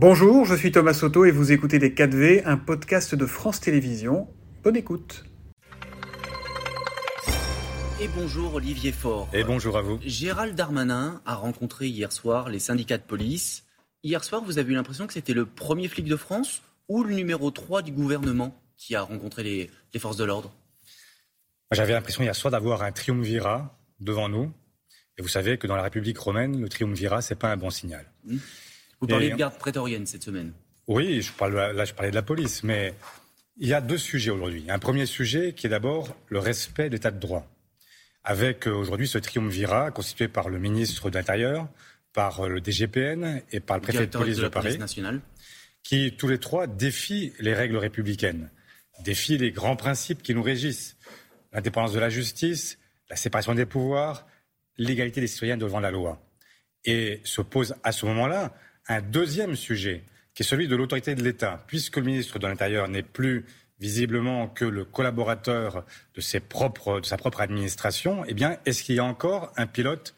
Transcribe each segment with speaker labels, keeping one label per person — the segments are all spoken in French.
Speaker 1: Bonjour, je suis Thomas Soto et vous écoutez Les 4V, un podcast de France Télévisions. Bonne écoute.
Speaker 2: Et bonjour Olivier Faure.
Speaker 3: Et bonjour à vous.
Speaker 2: Gérald Darmanin a rencontré hier soir les syndicats de police. Hier soir, vous avez eu l'impression que c'était le premier flic de France ou le numéro 3 du gouvernement qui a rencontré les, les forces de l'ordre?
Speaker 3: J'avais l'impression hier soir d'avoir un triumvirat devant nous. Et vous savez que dans la République romaine, le triumvirat, c'est pas un bon signal.
Speaker 2: Vous parlez de garde prétorienne cette semaine
Speaker 3: Oui, je parle, là je parlais de la police, mais il y a deux sujets aujourd'hui. Un premier sujet qui est d'abord le respect de l'état de droit, avec euh, aujourd'hui ce triumvirat constitué par le ministre de l'Intérieur, par euh, le DGPN et par le préfet de police de,
Speaker 2: de
Speaker 3: Paris, qui tous les trois défient les règles républicaines, défient les grands principes qui nous régissent, l'indépendance de la justice, la séparation des pouvoirs, l'égalité des citoyens devant la loi. Et se pose à ce moment-là un deuxième sujet, qui est celui de l'autorité de l'État, puisque le ministre de l'Intérieur n'est plus visiblement que le collaborateur de, ses propres, de sa propre administration, eh bien, est-ce qu'il y a encore un pilote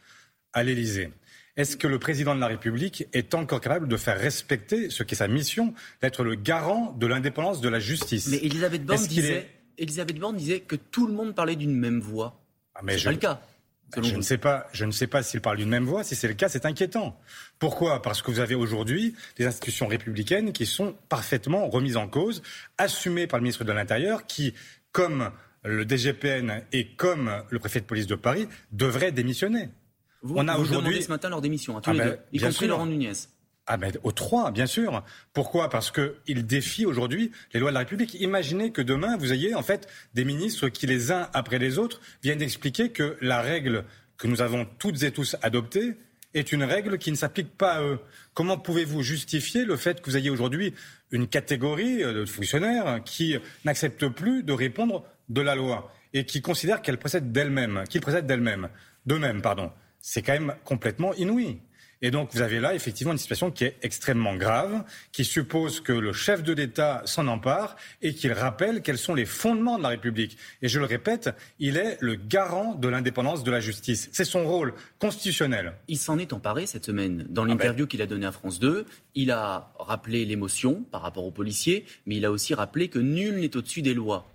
Speaker 3: à l'Élysée? Est-ce que le président de la République est encore capable de faire respecter ce qui est sa mission, d'être le garant de l'indépendance de la justice?
Speaker 2: Mais Elisabeth Borne, disait, Elisabeth Borne disait que tout le monde parlait d'une même voix. Ah, mais pas le cas.
Speaker 3: Je ne sais pas, je ne sais pas s'il parle d'une même voix. Si c'est le cas, c'est inquiétant. Pourquoi? Parce que vous avez aujourd'hui des institutions républicaines qui sont parfaitement remises en cause, assumées par le ministre de l'Intérieur, qui, comme le DGPN et comme le préfet de police de Paris, devraient démissionner.
Speaker 2: Vous, On a aujourd'hui ce matin leur démission, à tous ah les ben, deux, y compris Laurent Nunez.
Speaker 3: Ah ben, aux trois, bien sûr. Pourquoi? Parce qu'ils défient aujourd'hui les lois de la République. Imaginez que demain, vous ayez en fait des ministres qui, les uns après les autres, viennent expliquer que la règle que nous avons toutes et tous adoptée est une règle qui ne s'applique pas à eux. Comment pouvez-vous justifier le fait que vous ayez aujourd'hui une catégorie euh, de fonctionnaires qui n'acceptent plus de répondre de la loi et qui considèrent qu'elle précède d'elle-même, qu'ils précèdent d'elle-même, d'eux-mêmes, pardon? C'est quand même complètement inouï. Et donc vous avez là effectivement une situation qui est extrêmement grave, qui suppose que le chef de l'État s'en empare et qu'il rappelle quels sont les fondements de la République. Et je le répète, il est le garant de l'indépendance de la justice. C'est son rôle constitutionnel.
Speaker 2: Il s'en est emparé cette semaine. Dans l'interview ah ben. qu'il a donnée à France 2, il a rappelé l'émotion par rapport aux policiers, mais il a aussi rappelé que nul n'est au-dessus des lois.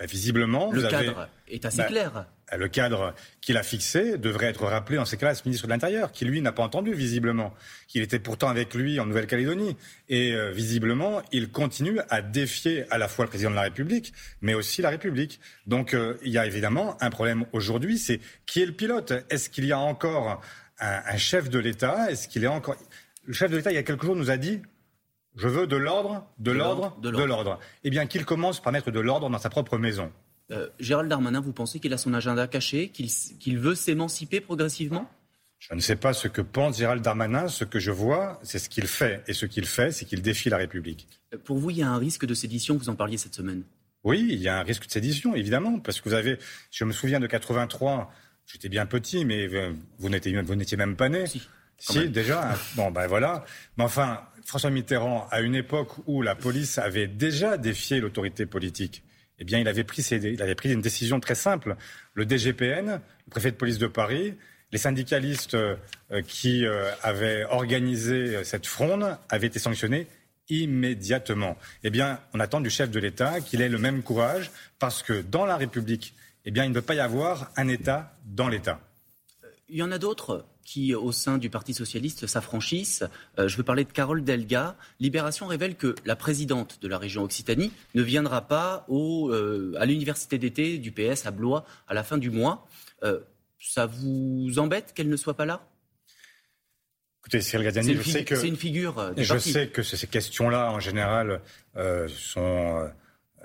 Speaker 3: Ben, visiblement,
Speaker 2: le
Speaker 3: vous
Speaker 2: cadre est assez
Speaker 3: ben,
Speaker 2: clair
Speaker 3: le cadre qu'il a fixé devrait être rappelé dans ces cas-là à ce ministre de l'Intérieur, qui lui n'a pas entendu visiblement, qu'il était pourtant avec lui en Nouvelle-Calédonie. Et euh, visiblement, il continue à défier à la fois le président de la République, mais aussi la République. Donc euh, il y a évidemment un problème aujourd'hui, c'est qui est le pilote? Est-ce qu'il y a encore un, un chef de l'État? Est-ce qu'il est encore... Le chef de l'État, il y a quelques jours, nous a dit je veux de l'ordre, de l'ordre, de l'ordre. Eh bien, qu'il commence par mettre de l'ordre dans sa propre maison.
Speaker 2: Euh, Gérald Darmanin, vous pensez qu'il a son agenda caché, qu'il veut s'émanciper progressivement?
Speaker 3: Je ne sais pas ce que pense Gérald Darmanin. Ce que je vois, c'est ce qu'il fait. Et ce qu'il fait, c'est qu'il défie la République.
Speaker 2: Euh, pour vous, il y a un risque de sédition, vous en parliez cette semaine
Speaker 3: Oui, il y a un risque de sédition, évidemment. Parce que vous avez, je me souviens de 83, j'étais bien petit, mais vous n'étiez même pas né.
Speaker 2: Si,
Speaker 3: si déjà. Bon, ben voilà. Mais enfin, François Mitterrand, à une époque où la police avait déjà défié l'autorité politique, eh bien, il avait, pris une décision très simple. Le DGPN, le préfet de police de Paris, les syndicalistes euh, qui euh, avaient organisé cette fronde avaient été sanctionnés immédiatement. Eh bien, on attend du chef de l'État qu'il ait le même courage, parce que dans la République, eh bien, il ne peut pas y avoir un État dans l'État.
Speaker 2: Il y en a d'autres? Qui, au sein du Parti socialiste, s'affranchissent. Euh, je veux parler de Carole Delga. Libération révèle que la présidente de la région Occitanie ne viendra pas au, euh, à l'université d'été du PS à Blois à la fin du mois. Euh, ça vous embête qu'elle ne soit pas là?
Speaker 3: Écoutez, Cyril Gadiani, je sais que
Speaker 2: c'est une figure.
Speaker 3: je sais que ces questions-là, en général, sont,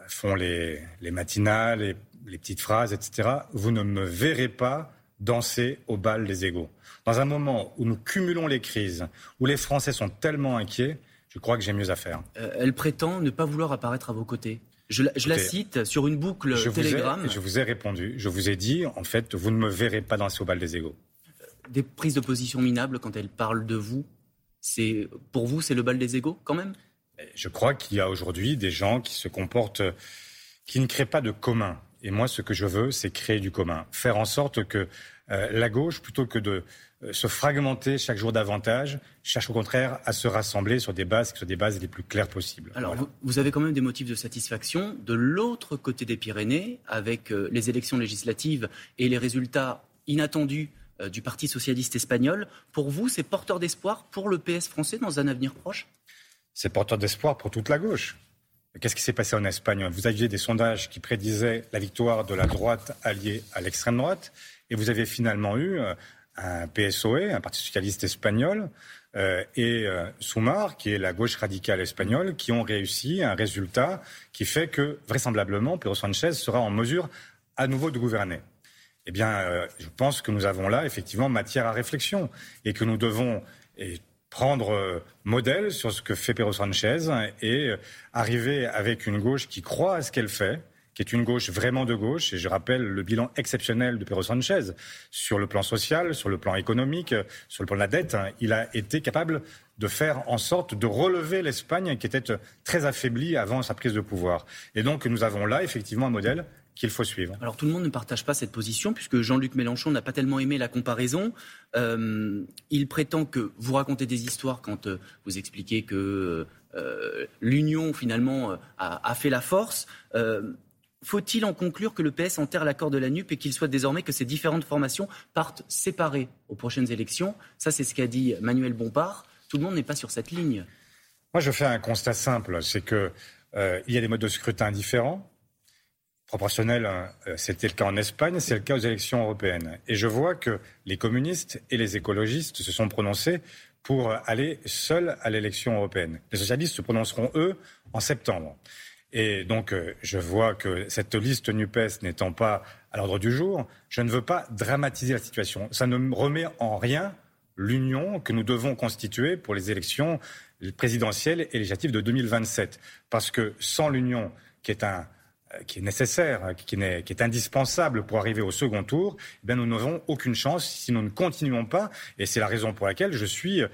Speaker 3: font les, les matinales, les, les petites phrases, etc. Vous ne me verrez pas danser au bal des égaux. Dans un moment où nous cumulons les crises, où les Français sont tellement inquiets, je crois que j'ai mieux à faire.
Speaker 2: Euh, elle prétend ne pas vouloir apparaître à vos côtés. Je, la, cite sur une boucle je Telegram.
Speaker 3: je vous ai répondu. Je vous ai dit, en fait, vous ne me verrez pas danser au bal des égaux.
Speaker 2: Des prises de position minables quand elle parle de vous, c'est pour vous, c'est le bal des égaux quand même?
Speaker 3: Je crois qu'il y a aujourd'hui des gens qui se comportent, qui ne créent pas de commun. Et moi, ce que je veux, c'est créer du commun, faire en sorte que la gauche, plutôt que de se fragmenter chaque jour davantage, cherche au contraire à se rassembler sur des bases qui soient des bases les plus claires possibles.
Speaker 2: Alors, vous, avez quand même des motifs de satisfaction de l'autre côté des Pyrénées, avec les élections législatives et les résultats inattendus du Parti socialiste espagnol. Pour vous, c'est porteur d'espoir pour le PS français dans un avenir proche?
Speaker 3: C'est porteur d'espoir pour toute la gauche. Qu'est-ce qui s'est passé en Espagne? Vous aviez des sondages qui prédisaient la victoire de la droite alliée à l'extrême droite, et vous avez finalement eu euh, un PSOE, un Parti socialiste espagnol, euh, et euh, Soumar, qui est la gauche radicale espagnole, qui ont réussi un résultat qui fait que, vraisemblablement, Pedro Sanchez sera en mesure à nouveau de gouverner. Eh bien, je pense que nous avons là, effectivement, matière à réflexion, et que nous devons prendre modèle sur ce que fait Pedro Sanchez et arriver avec une gauche qui croit à ce qu'elle fait, qui est une gauche vraiment de gauche. Et je rappelle le bilan exceptionnel de Pedro Sanchez sur le plan social, sur le plan économique, sur le plan de la dette. Il a été capable de faire en sorte de relever l'Espagne qui était très affaiblie avant sa prise de pouvoir. Et donc nous avons là effectivement un modèle qu'il faut suivre.
Speaker 2: Alors tout le monde ne partage pas cette position puisque Jean-Luc Mélenchon n'a pas tellement aimé la comparaison. Euh, il prétend que vous racontez des histoires quand euh, vous expliquez que euh, l'union finalement a, fait la force. Faut-il en conclure que le PS enterre l'accord de la NUP et qu'il souhaite désormais que ces différentes formations partent séparées aux prochaines élections? Ça, c'est ce qu'a dit Manuel Bompard. Tout le monde n'est pas sur cette ligne.
Speaker 3: Moi, je fais un constat simple, c'est qu'il y a des modes de scrutin différents proportionnel, hein, euh, c'était le cas en Espagne, c'est le cas aux élections européennes. Et je vois que les communistes et les écologistes se sont prononcés pour aller seuls à l'élection européenne. Les socialistes se prononceront, eux, en septembre. Et donc, euh, je vois que cette liste NUPES n'étant pas à l'ordre du jour, je ne veux pas dramatiser la situation. Ça ne remet en rien l'union que nous devons constituer pour les élections présidentielles et législatives de 2027. Parce que sans l'union, qui est un qui est nécessaire, hein, qui est, qui est, indispensable pour arriver au second tour, eh bien nous n'aurons aucune chance si nous ne continuons pas. Et c'est la raison pour laquelle je suis euh,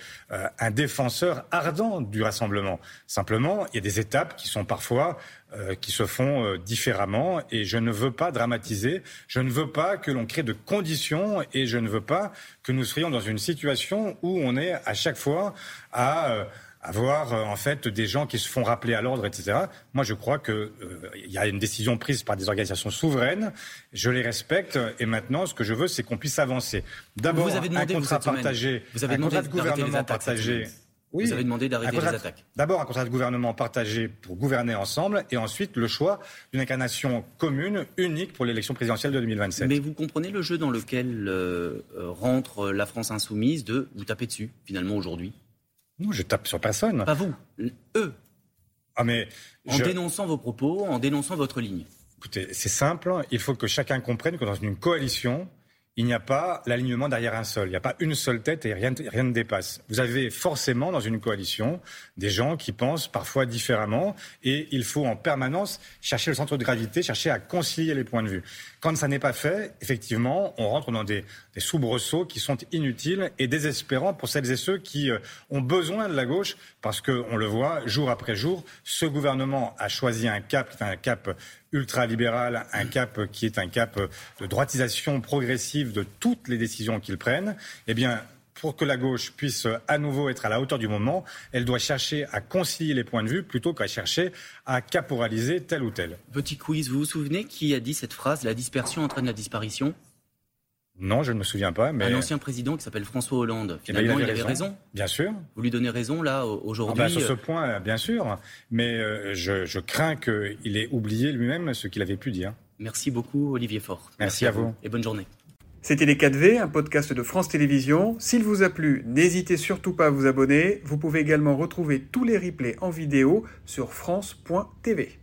Speaker 3: un défenseur ardent du rassemblement. Simplement, il y a des étapes qui sont parfois euh, qui se font différemment et je ne veux pas dramatiser, je ne veux pas que l'on crée de conditions et je ne veux pas que nous soyons dans une situation où on est à chaque fois à avoir euh, en fait des gens qui se font rappeler à l'ordre, etc. Moi, je crois qu'il euh, y a une décision prise par des organisations souveraines. Je les respecte et maintenant, ce que je veux, c'est qu'on puisse avancer.
Speaker 2: D'abord, un contrat partagé,
Speaker 3: vous avez un contrat de gouvernement partagé.
Speaker 2: Oui, vous avez demandé d'arrêter les attaques.
Speaker 3: D'abord, un contrat de gouvernement partagé pour gouverner ensemble, et ensuite le choix d'une incarnation commune, unique pour l'élection présidentielle de 2027.
Speaker 2: Mais vous comprenez le jeu dans lequel euh, rentre la France insoumise de vous taper dessus, finalement, aujourd'hui?
Speaker 3: Non, je tape sur personne.
Speaker 2: Pas vous, eux.
Speaker 3: Ah mais
Speaker 2: en dénonçant vos propos, en dénonçant votre ligne.
Speaker 3: Écoutez, c'est simple. Il faut que chacun comprenne que dans une coalition, il n'y a pas l'alignement derrière un seul. Il n'y a pas une seule tête et rien, ne dépasse. Vous avez forcément dans une coalition des gens qui pensent parfois différemment et il faut en permanence chercher le centre de gravité, chercher à concilier les points de vue. Quand ça n'est pas fait, effectivement, on rentre dans des, soubresauts qui sont inutiles et désespérants pour celles et ceux qui euh, ont besoin de la gauche parce qu'on le voit jour après jour, ce gouvernement a choisi un cap qui est un cap ultralibéral, un cap qui est un cap de droitisation progressive de toutes les décisions qu'ils prennent, eh bien, pour que la gauche puisse à nouveau être à la hauteur du moment, elle doit chercher à concilier les points de vue plutôt qu'à chercher à caporaliser tel ou tel.
Speaker 2: Petit quiz, vous vous souvenez qui a dit cette phrase La dispersion entraîne la disparition?
Speaker 3: Non, je ne me souviens pas. Mais...
Speaker 2: Un ancien président qui s'appelle François Hollande. Eh ben, Finalement, il, avait, raison.
Speaker 3: Bien sûr.
Speaker 2: Vous lui donnez raison, là, aujourd'hui
Speaker 3: ah ben, Sur ce euh, point, bien sûr. Mais euh, je, crains qu'il ait oublié lui-même ce qu'il avait pu dire.
Speaker 2: Merci beaucoup, Olivier Faure.
Speaker 3: Merci, à, vous.
Speaker 2: Et bonne journée.
Speaker 1: C'était Les 4V, un podcast de France Télévisions. S'il vous a plu, n'hésitez surtout pas à vous abonner. Vous pouvez également retrouver tous les replays en vidéo sur France.tv.